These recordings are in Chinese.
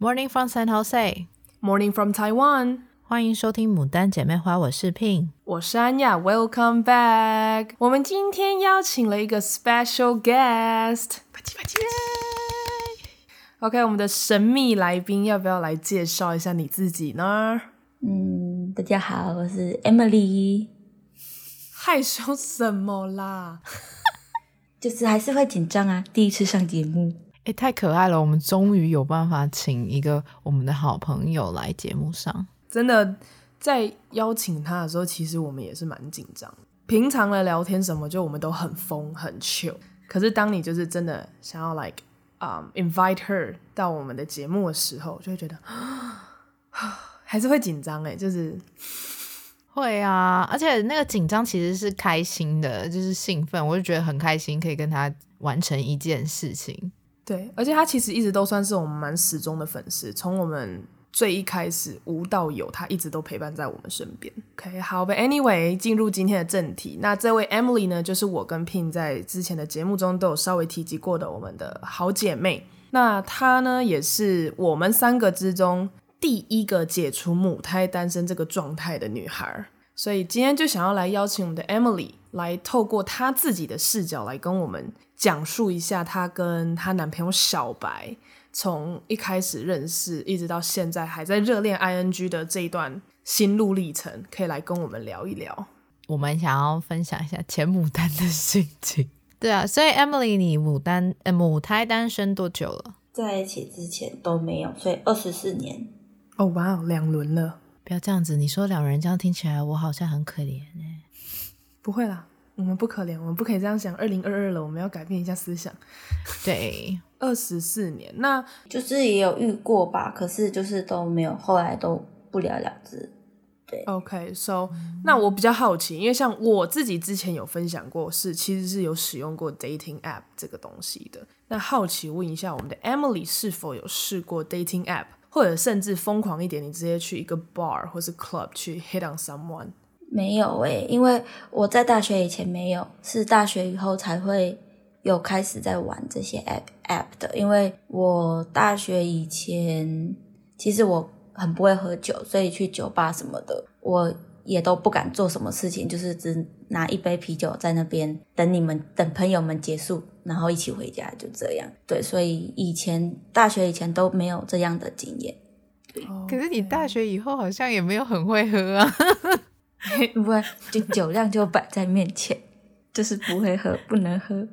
Morning from San Jose. Morning from Taiwan. 欢迎收听《牡丹姐妹花》，我是 Pin，我是安雅。Welcome back。我们今天邀请了一个 special guest。啪叽啪叽。OK，我们的神秘来宾要不要来介绍一下你自己呢？嗯，大家好，我是 Emily。害羞什么啦？就是还是会紧张啊，第一次上节目。哎，太可爱了！我们终于有办法请一个我们的好朋友来节目上。真的，在邀请他的时候，其实我们也是蛮紧张。平常的聊天什么，就我们都很疯很 chill。可是当你就是真的想要 like 啊、um, invite her 到我们的节目的时候，就会觉得 还是会紧张哎，就是 会啊。而且那个紧张其实是开心的，就是兴奋，我就觉得很开心，可以跟他完成一件事情。对，而且他其实一直都算是我们蛮始终的粉丝，从我们最一开始无到有，他一直都陪伴在我们身边。OK，好，But anyway，进入今天的正题。那这位 Emily 呢，就是我跟 Pin 在之前的节目中都有稍微提及过的我们的好姐妹。那她呢，也是我们三个之中第一个解除母胎单身这个状态的女孩。所以今天就想要来邀请我们的 Emily 来透过她自己的视角来跟我们。讲述一下她跟她男朋友小白从一开始认识，一直到现在还在热恋 ing 的这一段心路历程，可以来跟我们聊一聊。我们想要分享一下前牡丹的心情。对啊，所以 Emily，你母单呃母胎单身多久了？在一起之前都没有，所以二十四年。哦，哇哦，两轮了。不要这样子，你说两人这样听起来，我好像很可怜哎。不会啦。我们不可怜，我们不可以这样想。二零二二了，我们要改变一下思想。对，二十四年，那就是也有遇过吧，可是就是都没有，后来都不了了之。对，OK，so，那我比较好奇，因为像我自己之前有分享过，是其实是有使用过 dating app 这个东西的。那好奇问一下，我们的 Emily 是否有试过 dating app，或者甚至疯狂一点，你直接去一个 bar 或是 club 去 hit on someone？没有诶、欸，因为我在大学以前没有，是大学以后才会有开始在玩这些 app app 的。因为我大学以前其实我很不会喝酒，所以去酒吧什么的我也都不敢做什么事情，就是只拿一杯啤酒在那边等你们等朋友们结束，然后一起回家，就这样。对，所以以前大学以前都没有这样的经验。对，可是你大学以后好像也没有很会喝啊。不会，就酒量就摆在面前，就是不会喝，不能喝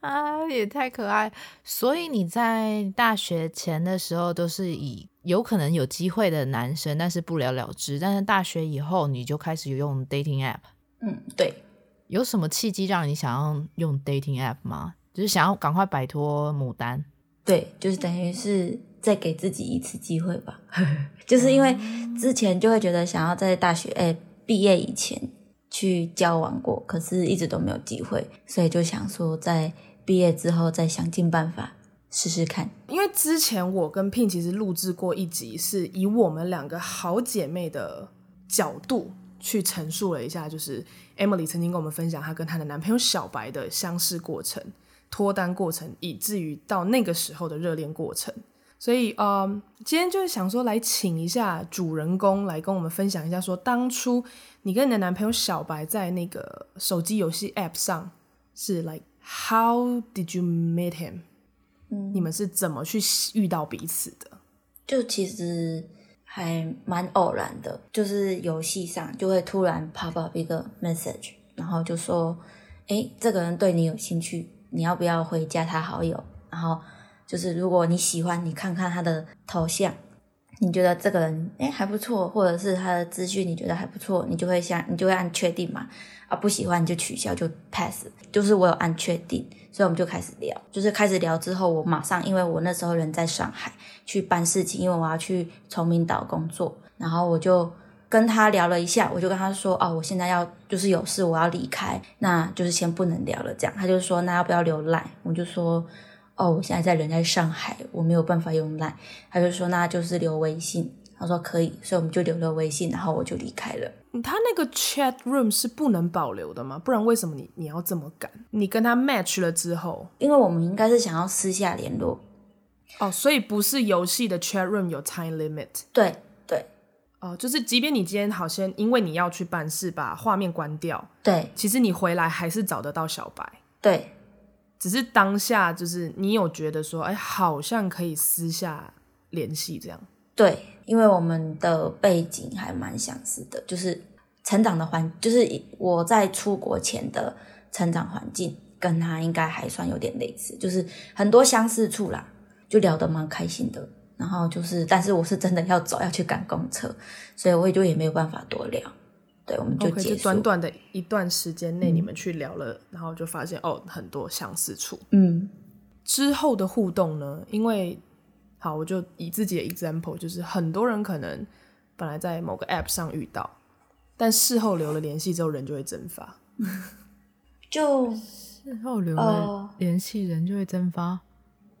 啊，也太可爱。所以你在大学前的时候都是以有可能有机会的男生，但是不了了之。但是大学以后你就开始有用 dating app。嗯，对。有什么契机让你想要用 dating app 吗？就是想要赶快摆脱牡丹？对，就是等于是再给自己一次机会吧。就是因为之前就会觉得想要在大学哎。毕业以前去交往过，可是一直都没有机会，所以就想说在毕业之后再想尽办法试试看。因为之前我跟 Pin 其实录制过一集，是以我们两个好姐妹的角度去陈述了一下，就是 Emily 曾经跟我们分享她跟她的男朋友小白的相识过程、脱单过程，以至于到那个时候的热恋过程。所以，嗯，今天就是想说来请一下主人公来跟我们分享一下，说当初你跟你的男朋友小白在那个手机游戏 App 上是 like how did you meet him？嗯，你们是怎么去遇到彼此的？就其实还蛮偶然的，就是游戏上就会突然 pop up 一个 message，然后就说，诶，这个人对你有兴趣，你要不要回加他好友？然后。就是如果你喜欢，你看看他的头像，你觉得这个人诶还不错，或者是他的资讯你觉得还不错，你就会想，你就会按确定嘛。啊，不喜欢你就取消，就 pass。就是我有按确定，所以我们就开始聊。就是开始聊之后，我马上因为我那时候人在上海去办事情，因为我要去崇明岛工作，然后我就跟他聊了一下，我就跟他说，哦，我现在要就是有事，我要离开，那就是先不能聊了。这样，他就说，那要不要留 Line？我就说。哦，我现在在人在上海，我没有办法用 Line。他就说那就是留微信，他说可以，所以我们就留了微信，然后我就离开了。他那个 chat room 是不能保留的吗？不然为什么你你要这么赶？你跟他 match 了之后，因为我们应该是想要私下联络，哦，所以不是游戏的 chat room 有 time limit。对对。哦，就是即便你今天好像因为你要去办事，把画面关掉，对，其实你回来还是找得到小白。对，只是当下就是你有觉得说，哎，好像可以私下联系这样。对，因为我们的背景还蛮相似的，就是成长的环，就是我在出国前的成长环境跟他应该还算有点类似，就是很多相似处啦，就聊得蛮开心的。然后就是，但是我是真的要走，要去赶公车，所以我也就也没有办法多聊。对，我们就结束。Okay, 就短短的一段时间内，你们去聊了，嗯、然后就发现哦，很多相似处。嗯，之后的互动呢？因为好，我就以自己的 example，就是很多人可能本来在某个 app 上遇到，但事后留了联系之后，人就会蒸发。就事后留了联系，人就会蒸发。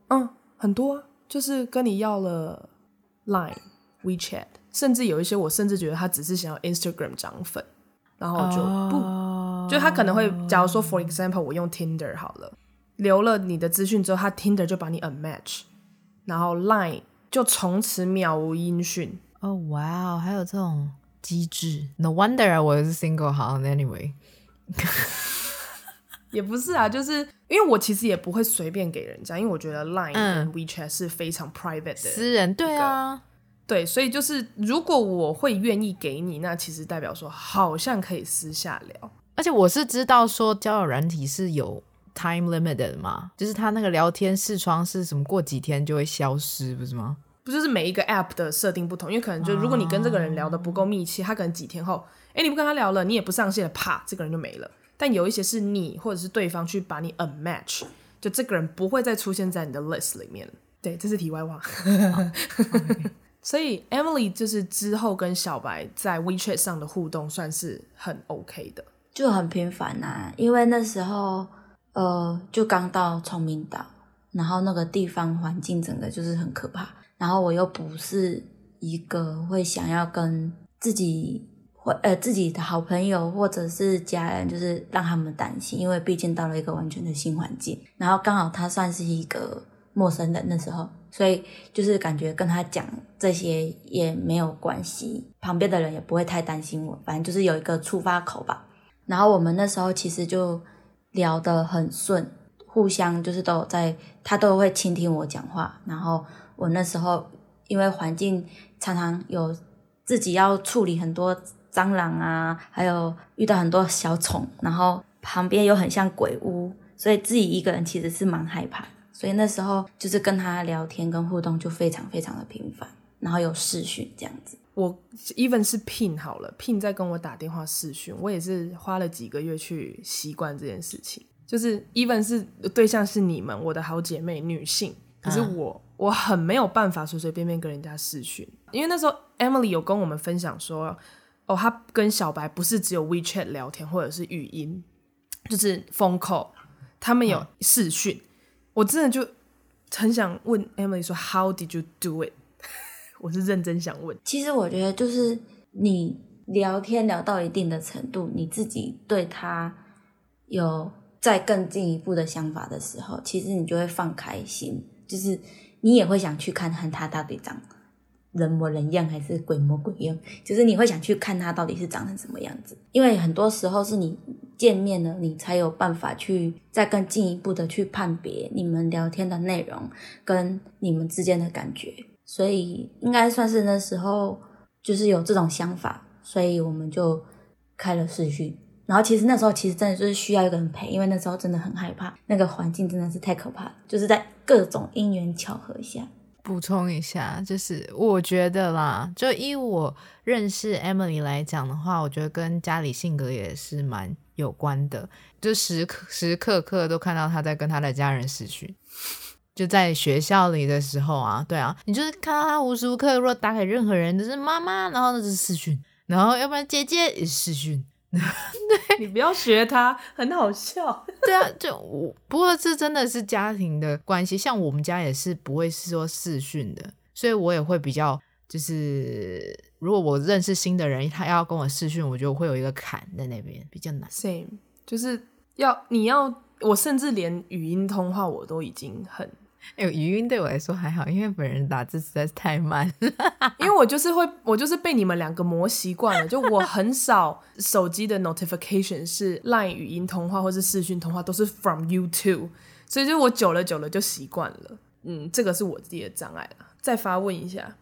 嗯，很多啊。就是跟你要了 Line、WeChat，甚至有一些我甚至觉得他只是想要 Instagram 涨粉，然后就不，oh. 就他可能会，假如说 For example，我用 Tinder 好了，留了你的资讯之后，他 Tinder 就把你 unmatch，然后 Line 就从此渺无音讯。哦，哇哦，还有这种机制，No wonder 我是 single，好，Anyway。也不是啊，就是因为我其实也不会随便给人家，因为我觉得 Line 跟 WeChat 是非常 private 的私人，对啊，对，所以就是如果我会愿意给你，那其实代表说好像可以私下聊。而且我是知道说交友软体是有 time limit 的嘛，就是他那个聊天视窗是什么过几天就会消失，不是吗？不就是每一个 app 的设定不同，因为可能就如果你跟这个人聊的不够密切，他可能几天后，哎，你不跟他聊了，你也不上线了，啪，这个人就没了。但有一些是你或者是对方去把你 unmatch，就这个人不会再出现在你的 list 里面。对，这是题外话。所以 Emily 就是之后跟小白在 WeChat 上的互动算是很 OK 的，就很频繁啊。因为那时候呃就刚到崇明岛，然后那个地方环境整个就是很可怕，然后我又不是一个会想要跟自己。或呃自己的好朋友或者是家人，就是让他们担心，因为毕竟到了一个完全的新环境，然后刚好他算是一个陌生人那时候，所以就是感觉跟他讲这些也没有关系，旁边的人也不会太担心我，反正就是有一个出发口吧。然后我们那时候其实就聊得很顺，互相就是都在，他都会倾听我讲话，然后我那时候因为环境常常有自己要处理很多。蟑螂啊，还有遇到很多小虫，然后旁边又很像鬼屋，所以自己一个人其实是蛮害怕。所以那时候就是跟他聊天跟互动就非常非常的频繁，然后有视讯这样子。我 even 是 Pin 好了，Pin 在跟我打电话视讯，我也是花了几个月去习惯这件事情。就是 even 是对象是你们，我的好姐妹女性，可是我、嗯、我很没有办法随随便便跟人家视讯，因为那时候 Emily 有跟我们分享说。哦，她跟小白不是只有 WeChat 聊天或者是语音，就是 phone call，他们有视讯。嗯、我真的就很想问 Emily 说，How did you do it？我是认真想问。其实我觉得就是你聊天聊到一定的程度，你自己对他有再更进一步的想法的时候，其实你就会放开心，就是你也会想去看看他到底长。人模人样还是鬼模鬼样，就是你会想去看他到底是长成什么样子，因为很多时候是你见面了，你才有办法去再更进一步的去判别你们聊天的内容跟你们之间的感觉，所以应该算是那时候就是有这种想法，所以我们就开了视讯，然后其实那时候其实真的就是需要一个人陪，因为那时候真的很害怕，那个环境真的是太可怕，就是在各种因缘巧合下。补充一下，就是我觉得啦，就以我认识 Emily 来讲的话，我觉得跟家里性格也是蛮有关的。就时刻时刻刻都看到他在跟他的家人视讯，就在学校里的时候啊，对啊，你就是看到他无时无刻如果打给任何人，就是妈妈，然后那就是视讯，然后要不然姐姐也是视讯。对，你不要学他，很好笑。对啊，就我不过这真的是家庭的关系，像我们家也是不会是说视讯的，所以我也会比较就是，如果我认识新的人，他要跟我视讯，我就会有一个坎在那边，比较难。Same，就是要你要我甚至连语音通话我都已经很哎，语音对我来说还好，因为本人打字实在是太慢了。因为我就是会，我就是被你们两个磨习惯了。就我很少手机的 notification 是 Line 语音通话或是视讯通话都是 from YouTube，所以就我久了久了就习惯了。嗯，这个是我自己的障碍了。再发问一下，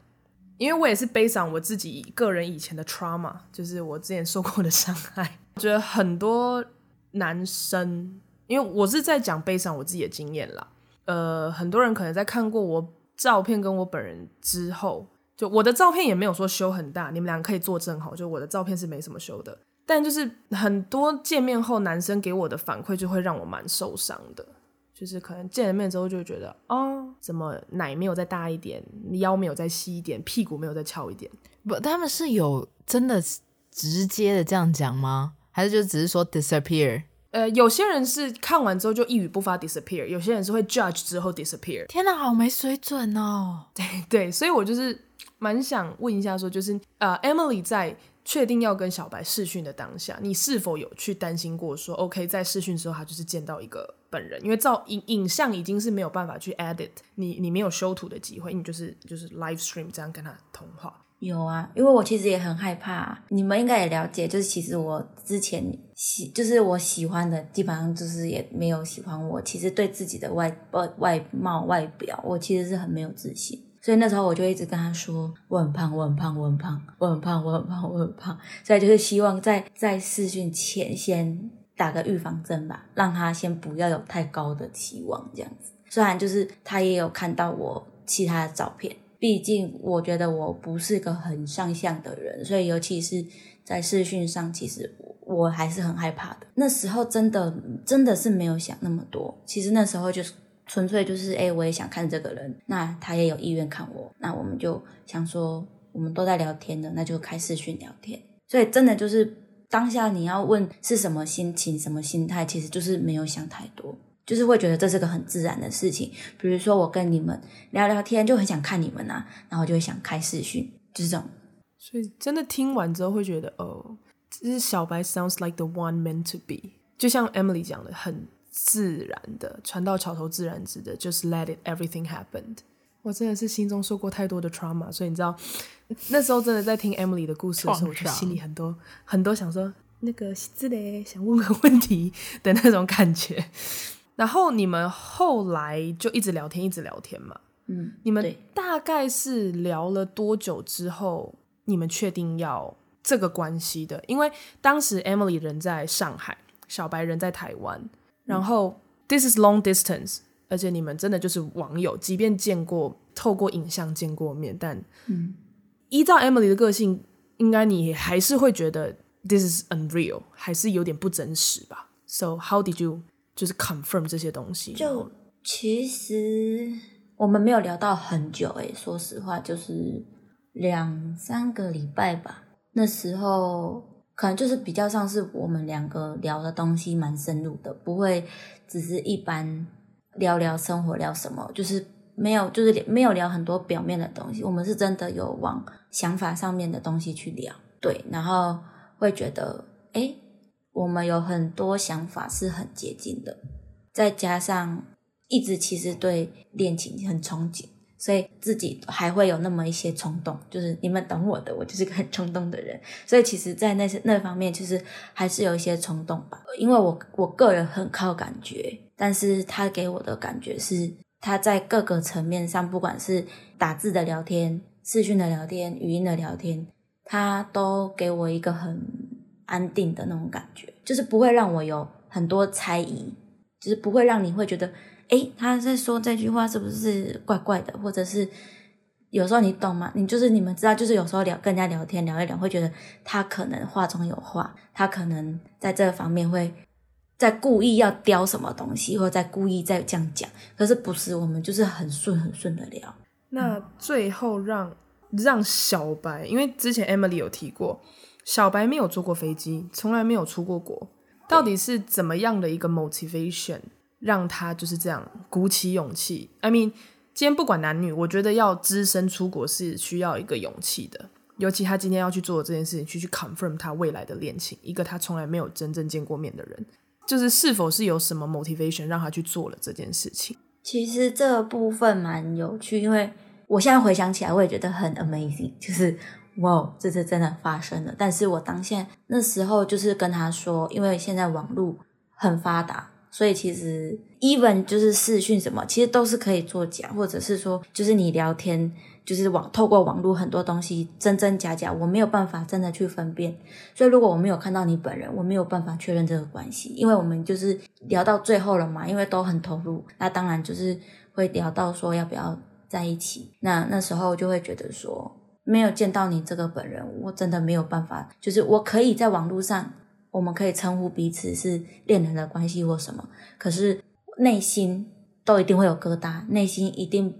因为我也是背上我自己个人以前的 trauma，就是我之前受过的伤害。我觉得很多男生，因为我是在讲背上我自己的经验啦。呃，很多人可能在看过我照片跟我本人之后，就我的照片也没有说修很大，你们俩可以作证好，就我的照片是没什么修的。但就是很多见面后，男生给我的反馈就会让我蛮受伤的，就是可能见了面之后就觉得，哦，怎么奶没有再大一点，腰没有再细一点，屁股没有再翘一点？不，他们是有真的直接的这样讲吗？还是就只是说 disappear？呃，有些人是看完之后就一语不发 disappear，有些人是会 judge 之后 disappear。天哪，好没水准哦！对对，所以我就是蛮想问一下，说就是呃，Emily 在确定要跟小白试训的当下，你是否有去担心过说，OK，在试训之后他就是见到一个本人，因为照影影像已经是没有办法去 edit，你你没有修图的机会，你就是就是 live stream 这样跟他通话。有啊，因为我其实也很害怕。你们应该也了解，就是其实我之前喜，就是我喜欢的，基本上就是也没有喜欢我。其实对自己的外外外貌外表，我其实是很没有自信。所以那时候我就一直跟他说，我很胖，我很胖，我很胖，我很胖，我很胖，我很胖。所以就是希望在在试训前先打个预防针吧，让他先不要有太高的期望，这样子。虽然就是他也有看到我其他的照片。毕竟，我觉得我不是个很上相的人，所以尤其是在视讯上，其实我还是很害怕的。那时候真的真的是没有想那么多，其实那时候就是纯粹就是，哎，我也想看这个人，那他也有意愿看我，那我们就想说，我们都在聊天的，那就开视讯聊天。所以真的就是当下你要问是什么心情、什么心态，其实就是没有想太多。就是会觉得这是个很自然的事情，比如说我跟你们聊聊天，就很想看你们啊，然后就会想开视讯，就是这种。所以真的听完之后会觉得，哦，这是小白 sounds like the one meant to be，就像 Emily 讲的，很自然的，船到桥头自然直的，just let it everything happened。我真的是心中受过太多的 trauma，所以你知道，那时候真的在听 Emily 的故事的时候，我就心里很多很多想说那个之类想问个问题的那种感觉。然后你们后来就一直聊天，一直聊天嘛。嗯，你们大概是聊了多久之后，你们确定要这个关系的？因为当时 Emily 人在上海，小白人在台湾，然后 This is long distance，而且你们真的就是网友，即便见过，透过影像见过面，但嗯，依照 Emily 的个性，应该你还是会觉得 This is unreal，还是有点不真实吧？So how did you？就是 confirm 这些东西，就其实我们没有聊到很久诶，说实话，就是两三个礼拜吧。那时候可能就是比较像是我们两个聊的东西蛮深入的，不会只是一般聊聊生活聊什么，就是没有就是没有聊很多表面的东西。我们是真的有往想法上面的东西去聊，对，然后会觉得诶。我们有很多想法是很接近的，再加上一直其实对恋情很憧憬，所以自己还会有那么一些冲动，就是你们懂我的，我就是个很冲动的人，所以其实，在那些那方面，其实还是有一些冲动吧。因为我我个人很靠感觉，但是他给我的感觉是他在各个层面上，不管是打字的聊天、视讯的聊天、语音的聊天，他都给我一个很。安定的那种感觉，就是不会让我有很多猜疑，就是不会让你会觉得，诶，他在说这句话是不是怪怪的，或者是有时候你懂吗？你就是你们知道，就是有时候聊跟人家聊天聊一聊，会觉得他可能话中有话，他可能在这方面会在故意要雕什么东西，或者在故意在这样讲，可是不是，我们就是很顺很顺的聊。那最后让让小白，因为之前 Emily 有提过。小白没有坐过飞机，从来没有出过国，到底是怎么样的一个 motivation 让他就是这样鼓起勇气？I mean，今天不管男女，我觉得要只身出国是需要一个勇气的，尤其他今天要去做这件事情，去去 confirm 他未来的恋情，一个他从来没有真正见过面的人，就是是否是有什么 motivation 让他去做了这件事情？其实这部分蛮有趣，因为我现在回想起来，我也觉得很 amazing，就是哇，这次真的发生了。但是我当下那时候就是跟他说，因为现在网络很发达，所以其实 even 就是视讯什么，其实都是可以作假，或者是说就是你聊天。就是网透过网络很多东西真真假假，我没有办法真的去分辨。所以如果我没有看到你本人，我没有办法确认这个关系。因为我们就是聊到最后了嘛，因为都很投入，那当然就是会聊到说要不要在一起。那那时候就会觉得说，没有见到你这个本人，我真的没有办法。就是我可以在网络上，我们可以称呼彼此是恋人的关系或什么，可是内心都一定会有疙瘩，内心一定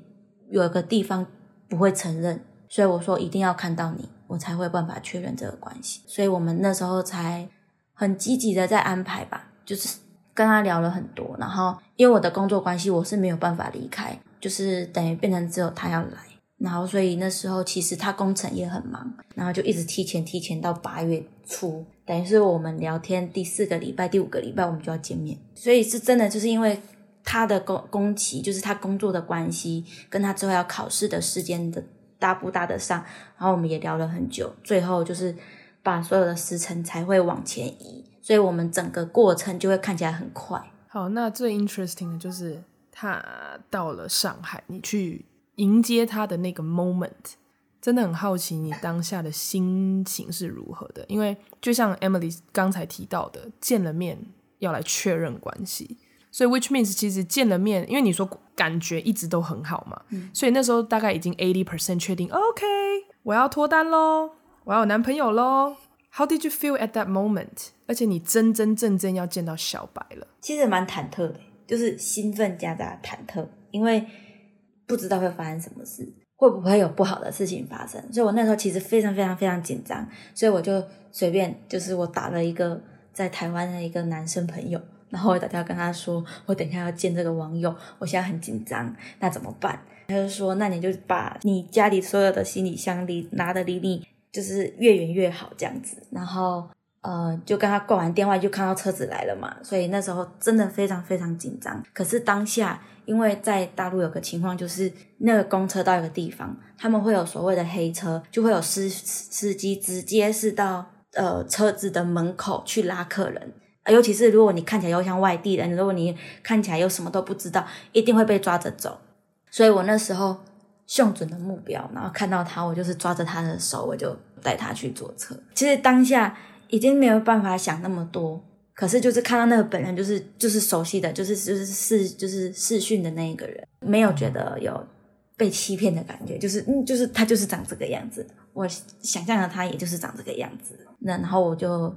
有一个地方。不会承认，所以我说一定要看到你，我才会办法确认这个关系。所以我们那时候才很积极的在安排吧，就是跟他聊了很多。然后因为我的工作关系，我是没有办法离开，就是等于变成只有他要来。然后所以那时候其实他工程也很忙，然后就一直提前提前到八月初，等于是我们聊天第四个礼拜、第五个礼拜我们就要见面。所以是真的，就是因为。他的工工期就是他工作的关系，跟他之后要考试的时间的搭不搭得上，然后我们也聊了很久，最后就是把所有的时程才会往前移，所以我们整个过程就会看起来很快。好，那最 interesting 的就是他到了上海，你去迎接他的那个 moment，真的很好奇你当下的心情是如何的，因为就像 Emily 刚才提到的，见了面要来确认关系。所以，which means 其实见了面，因为你说感觉一直都很好嘛，嗯、所以那时候大概已经 eighty percent 确定，OK，我要脱单喽，我要有男朋友喽。How did you feel at that moment？而且你真真正正要见到小白了，其实蛮忐忑的，就是兴奋加杂忐忑，因为不知道会发生什么事，会不会有不好的事情发生。所以我那时候其实非常非常非常紧张，所以我就随便就是我打了一个在台湾的一个男生朋友。然后我打电话跟他说，我等一下要见这个网友，我现在很紧张，那怎么办？他就说，那你就把你家里所有的行李箱离拿的离你就是越远越好，这样子。然后呃，就跟他挂完电话，就看到车子来了嘛。所以那时候真的非常非常紧张。可是当下，因为在大陆有个情况，就是那个公车到一个地方，他们会有所谓的黑车，就会有司司机直接是到呃车子的门口去拉客人。尤其是如果你看起来又像外地人，如果你看起来又什么都不知道，一定会被抓着走。所以我那时候瞄准的目标，然后看到他，我就是抓着他的手，我就带他去坐车。其实当下已经没有办法想那么多，可是就是看到那个本人，就是就是熟悉的，就是就是视就是视讯的那一个人，没有觉得有被欺骗的感觉，就是嗯，就是他就是长这个样子，我想象的他也就是长这个样子。那然后我就。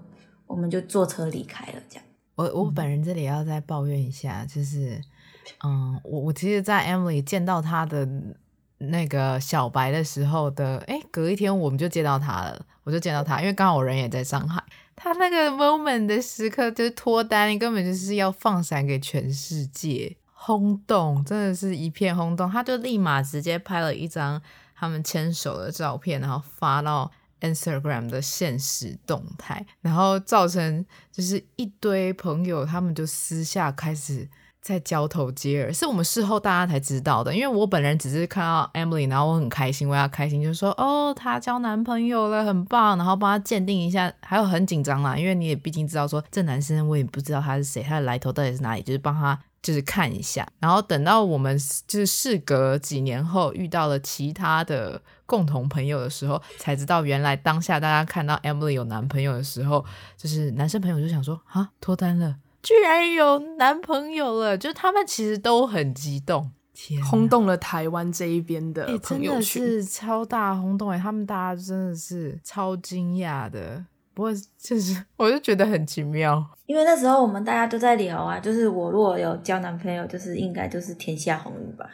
我们就坐车离开了，这样。我我本人这里要再抱怨一下，就是，嗯，我我其实，在 Emily 见到他的那个小白的时候的，哎，隔一天我们就见到他了，我就见到他，因为刚好我人也在上海。他那个 moment 的时刻就是脱单，根本就是要放闪给全世界，轰动，真的是一片轰动。他就立马直接拍了一张他们牵手的照片，然后发到。Instagram 的限时动态，然后造成就是一堆朋友，他们就私下开始在交头接耳，是我们事后大家才知道的。因为我本人只是看到 Emily，然后我很开心，我要开心，就是说哦，她交男朋友了，很棒，然后帮她鉴定一下，还有很紧张啦，因为你也毕竟知道说这男生，我也不知道他是谁，他的来头到底是哪里，就是帮他。就是看一下，然后等到我们就是事隔几年后遇到了其他的共同朋友的时候，才知道原来当下大家看到 Emily 有男朋友的时候，就是男生朋友就想说啊，脱单了，居然有男朋友了，就他们其实都很激动，天，轰动了台湾这一边的朋友圈，真的是超大轰动哎，他们大家真的是超惊讶的。不过就是，我就觉得很奇妙，因为那时候我们大家都在聊啊，就是我如果有交男朋友，就是应该就是天下红雨吧。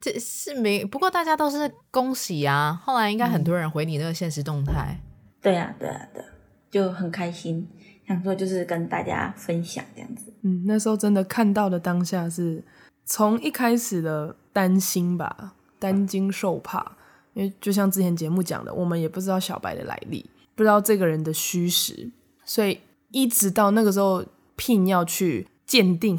这是没，不过大家都是恭喜啊。后来应该很多人回你那个现实动态。嗯，对啊，对啊，对，就很开心，想说就是跟大家分享这样子。嗯，那时候真的看到的当下是从一开始的担心吧，担惊受怕，因为就像之前节目讲的，我们也不知道小白的来历。不知道这个人的虚实，所以一直到那个时候，聘要去鉴定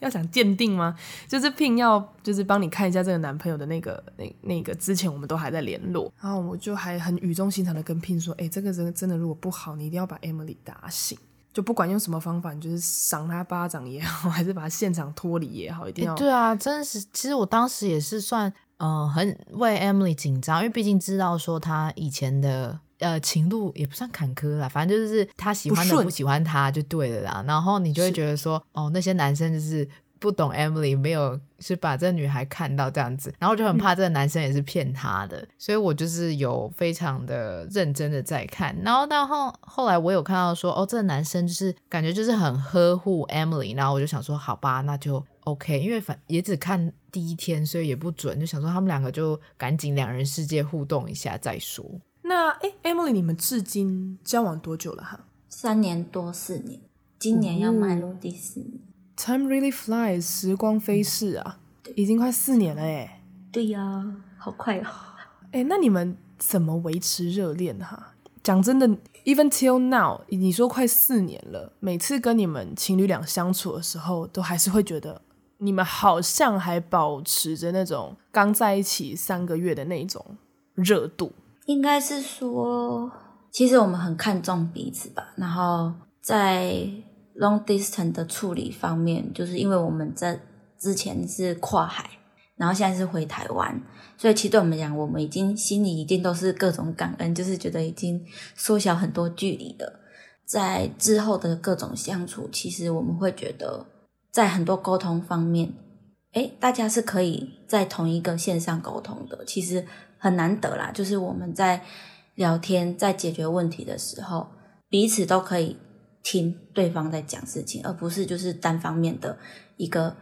要讲鉴定吗？就是 Pin 要就是帮你看一下这个男朋友的那个那那个之前我们都还在联络，然后我就还很语重心长的跟 Pin 说，哎、欸，这个人真的如果不好，你一定要把 Emily 打醒。就不管用什么方法，你就是赏他巴掌也好，还是把他现场脱离也好，一定要、欸。对啊，真的是，其实我当时也是算，嗯、呃，很为 Emily 紧张，因为毕竟知道说他以前的呃情路也不算坎坷啦，反正就是他喜欢的不喜欢他就对了啦。然后你就会觉得说，哦，那些男生就是。不懂 Emily 没有是把这个女孩看到这样子，然后就很怕这个男生也是骗她的，嗯、所以我就是有非常的认真的在看，然后到后后来我有看到说哦，这个男生就是感觉就是很呵护 Emily，然后我就想说好吧，那就 OK，因为反也只看第一天，所以也不准，就想说他们两个就赶紧两人世界互动一下再说。那哎，Emily，你们至今交往多久了哈？三年多四年，今年要迈入第四年。哦 Time really flies，时光飞逝啊，嗯、已经快四年了哎。对呀、啊，好快哦。哎，那你们怎么维持热恋哈？讲真的，even till now，你说快四年了，每次跟你们情侣俩相处的时候，都还是会觉得你们好像还保持着那种刚在一起三个月的那种热度。应该是说，其实我们很看重彼此吧，然后在。Long distance 的处理方面，就是因为我们在之前是跨海，然后现在是回台湾，所以其实对我们讲，我们已经心里一定都是各种感恩，就是觉得已经缩小很多距离了。在之后的各种相处，其实我们会觉得，在很多沟通方面，诶，大家是可以在同一个线上沟通的，其实很难得啦。就是我们在聊天、在解决问题的时候，彼此都可以。听对方在讲事情，而不是就是单方面的一个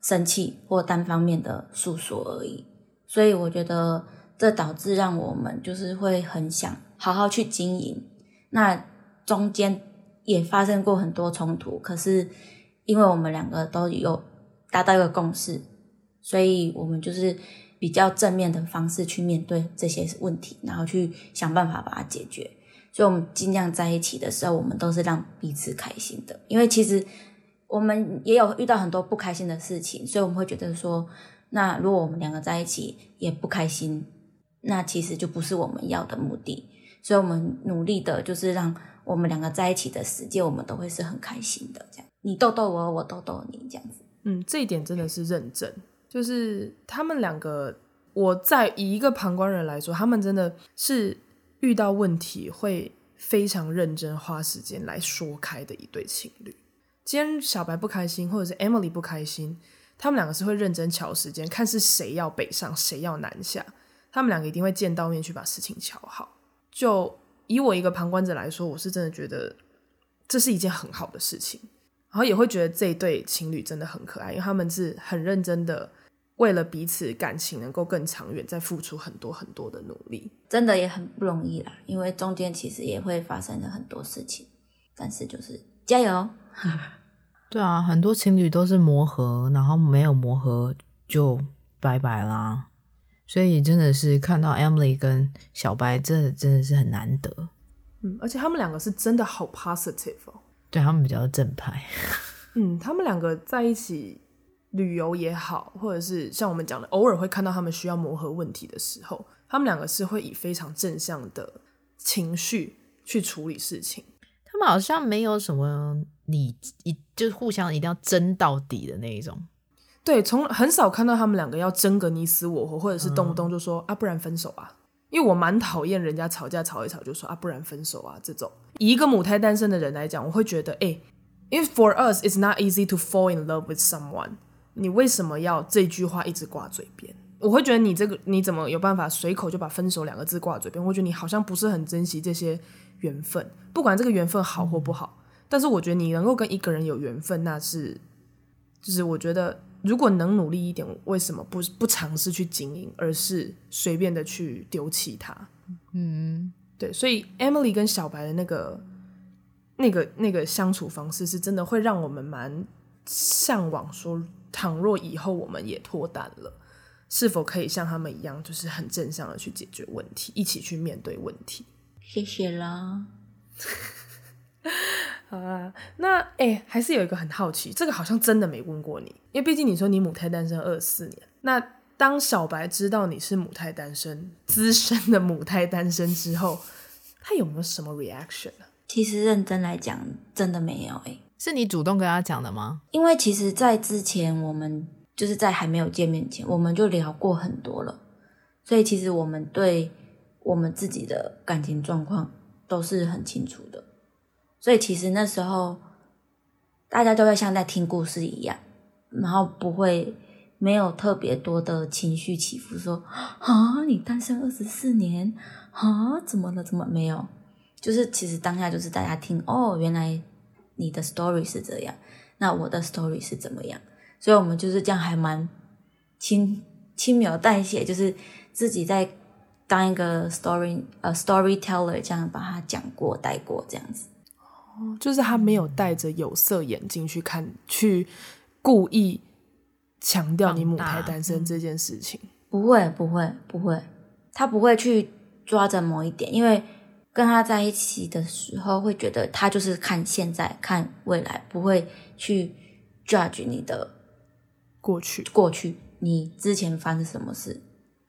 生气或单方面的诉说而已。所以我觉得这导致让我们就是会很想好好去经营。那中间也发生过很多冲突，可是因为我们两个都有达到一个共识，所以我们就是比较正面的方式去面对这些问题，然后去想办法把它解决。所以，我们尽量在一起的时候，我们都是让彼此开心的。因为其实我们也有遇到很多不开心的事情，所以我们会觉得说，那如果我们两个在一起也不开心，那其实就不是我们要的目的。所以我们努力的就是让我们两个在一起的时间，我们都会是很开心的。这样，你逗逗我，我逗逗你，这样子。嗯，这一点真的是认真。就是他们两个，我在以一个旁观人来说，他们真的是。遇到问题会非常认真花时间来说开的一对情侣。今天小白不开心，或者是 Emily 不开心，他们两个是会认真瞧时间，看是谁要北上，谁要南下。他们两个一定会见到面去把事情瞧好。就以我一个旁观者来说，我是真的觉得这是一件很好的事情，然后也会觉得这一对情侣真的很可爱，因为他们是很认真的。为了彼此感情能够更长远，在付出很多很多的努力，真的也很不容易啦。因为中间其实也会发生了很多事情，但是就是加油。对啊，很多情侣都是磨合，然后没有磨合就拜拜啦。所以真的是看到 Emily 跟小白，这真的是很难得。嗯，而且他们两个是真的好 positive 哦。对，他们比较正派。嗯，他们两个在一起。旅游也好，或者是像我们讲的，偶尔会看到他们需要磨合问题的时候，他们两个是会以非常正向的情绪去处理事情。他们好像没有什么你一就是互相一定要争到底的那一种。对，从很少看到他们两个要争个你死我活，或者是动不动就说、嗯、啊，不然分手啊。因为我蛮讨厌人家吵架吵一吵就说啊，不然分手啊这种。以一个母胎单身的人来讲，我会觉得，哎，因为 for us it's not easy to fall in love with someone。你为什么要这句话一直挂嘴边？我会觉得你这个你怎么有办法随口就把分手两个字挂嘴边？我觉得你好像不是很珍惜这些缘分，不管这个缘分好或不好。但是我觉得你能够跟一个人有缘分，那是就是我觉得如果能努力一点，为什么不不尝试去经营，而是随便的去丢弃它？嗯，对。所以 Emily 跟小白的那个那个那个相处方式，是真的会让我们蛮向往说。倘若以后我们也脱单了，是否可以像他们一样，就是很正向的去解决问题，一起去面对问题？谢谢啦。好啊，那哎、欸，还是有一个很好奇，这个好像真的没问过你，因为毕竟你说你母胎单身二十四年，那当小白知道你是母胎单身，资深的母胎单身之后，他有没有什么 reaction 呢？其实认真来讲，真的没有哎、欸，是你主动跟他讲的吗？因为其实，在之前我们就是在还没有见面前，我们就聊过很多了，所以其实我们对我们自己的感情状况都是很清楚的。所以其实那时候，大家都会像在听故事一样，然后不会没有特别多的情绪起伏，说啊，你单身二十四年啊，怎么了？怎么没有？就是其实当下就是大家听哦，原来你的 story 是这样，那我的 story 是怎么样？所以我们就是这样，还蛮轻轻描淡写，就是自己在当一个 story 呃 storyteller 这样把它讲过带过这样子。就是他没有戴着有色眼镜去看，去故意强调你母胎单身这件事情。不会，不会，不会，他不会去抓着某一点，因为跟他在一起的时候，会觉得他就是看现在，看未来，不会去 judge 你的过去，过去你之前发生什么事，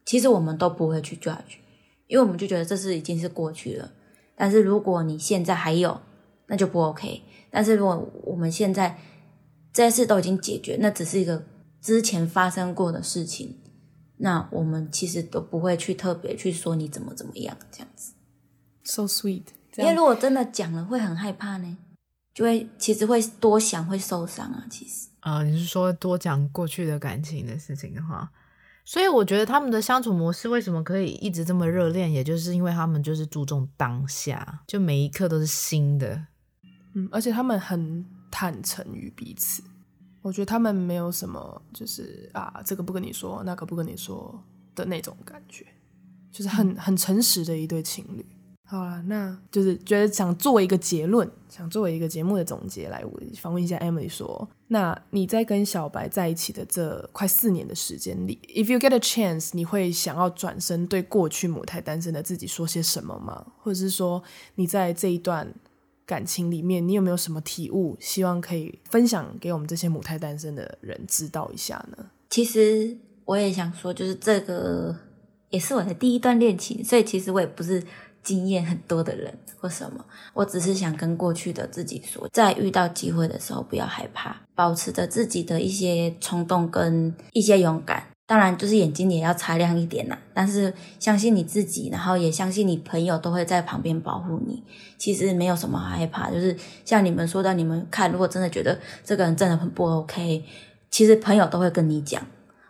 其实我们都不会去 judge，因为我们就觉得这是已经是过去了。但是如果你现在还有，那就不 OK。但是如果我们现在这些事都已经解决，那只是一个之前发生过的事情，那我们其实都不会去特别去说你怎么怎么样这样子。So sweet。因为如果真的讲了，会很害怕呢，就会其实会多想，会受伤啊。其实啊、呃，你是说多讲过去的感情的事情的话，所以我觉得他们的相处模式为什么可以一直这么热恋，也就是因为他们就是注重当下，就每一刻都是新的。嗯，而且他们很坦诚于彼此，我觉得他们没有什么就是啊，这个不跟你说，那个不跟你说的那种感觉，就是很很诚实的一对情侣。好了，那就是觉得想作为一个结论，想作为一个节目的总结来访问一下 Emily 说，那你在跟小白在一起的这快四年的时间里，If you get a chance，你会想要转身对过去母胎单身的自己说些什么吗？或者是说你在这一段感情里面，你有没有什么体悟？希望可以分享给我们这些母胎单身的人知道一下呢？其实我也想说，就是这个也是我的第一段恋情，所以其实我也不是经验很多的人或什么，我只是想跟过去的自己说，在遇到机会的时候不要害怕，保持着自己的一些冲动跟一些勇敢。当然，就是眼睛也要擦亮一点呐。但是相信你自己，然后也相信你朋友都会在旁边保护你。其实没有什么害怕，就是像你们说的，你们看，如果真的觉得这个人真的很不 OK，其实朋友都会跟你讲，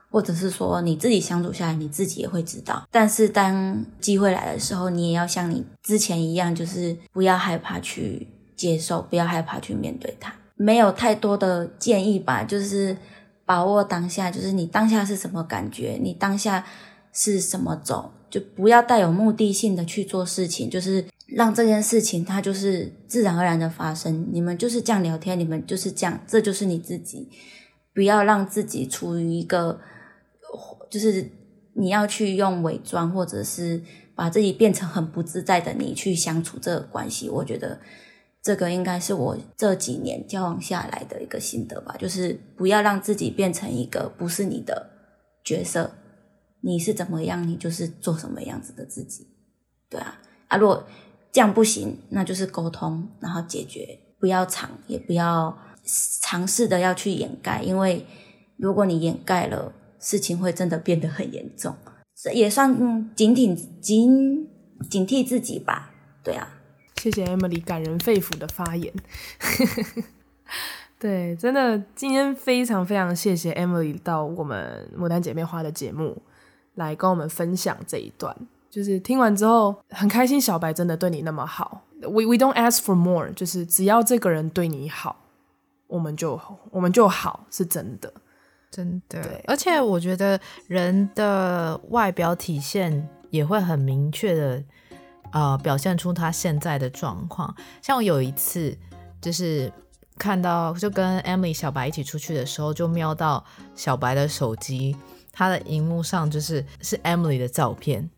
或者是说你自己相处下来，你自己也会知道。但是当机会来的时候，你也要像你之前一样，就是不要害怕去接受，不要害怕去面对它。没有太多的建议吧，就是。把握当下，就是你当下是什么感觉，你当下是什么走，就不要带有目的性的去做事情，就是让这件事情它就是自然而然的发生。你们就是这样聊天，你们就是这样，这就是你自己。不要让自己处于一个，就是你要去用伪装，或者是把自己变成很不自在的你去相处这个关系。我觉得。这个应该是我这几年交往下来的一个心得吧，就是不要让自己变成一个不是你的角色，你是怎么样，你就是做什么样子的自己，对啊，啊，如果这样不行，那就是沟通，然后解决，不要藏，也不要尝试的要去掩盖，因为如果你掩盖了，事情会真的变得很严重，这也算警惕警警惕自己吧，对啊。谢谢 Emily 感人肺腑的发言。对，真的，今天非常非常谢谢 Emily 到我们牡丹姐妹花的节目来跟我们分享这一段。就是听完之后很开心，小白真的对你那么好。We we don't ask for more，就是只要这个人对你好，我们就我们就好，是真的，真的。而且我觉得人的外表体现也会很明确的。呃，表现出他现在的状况。像我有一次，就是看到就跟 Emily 小白一起出去的时候，就瞄到小白的手机，他的荧幕上就是是 Emily 的照片，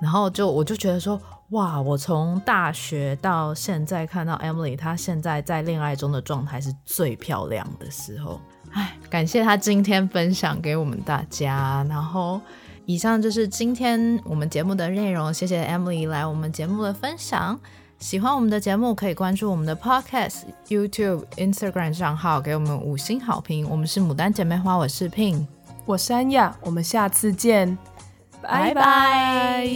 然后就我就觉得说，哇，我从大学到现在看到 Emily，她现在在恋爱中的状态是最漂亮的时候。哎，感谢她今天分享给我们大家。然后，以上就是今天我们节目的内容。谢谢 Emily 来我们节目的分享。喜欢我们的节目，可以关注我们的 Podcast、YouTube、Instagram 账号，给我们五星好评。我们是牡丹姐妹花，我是 Pin，我是安雅，我们下次见，拜拜。拜拜。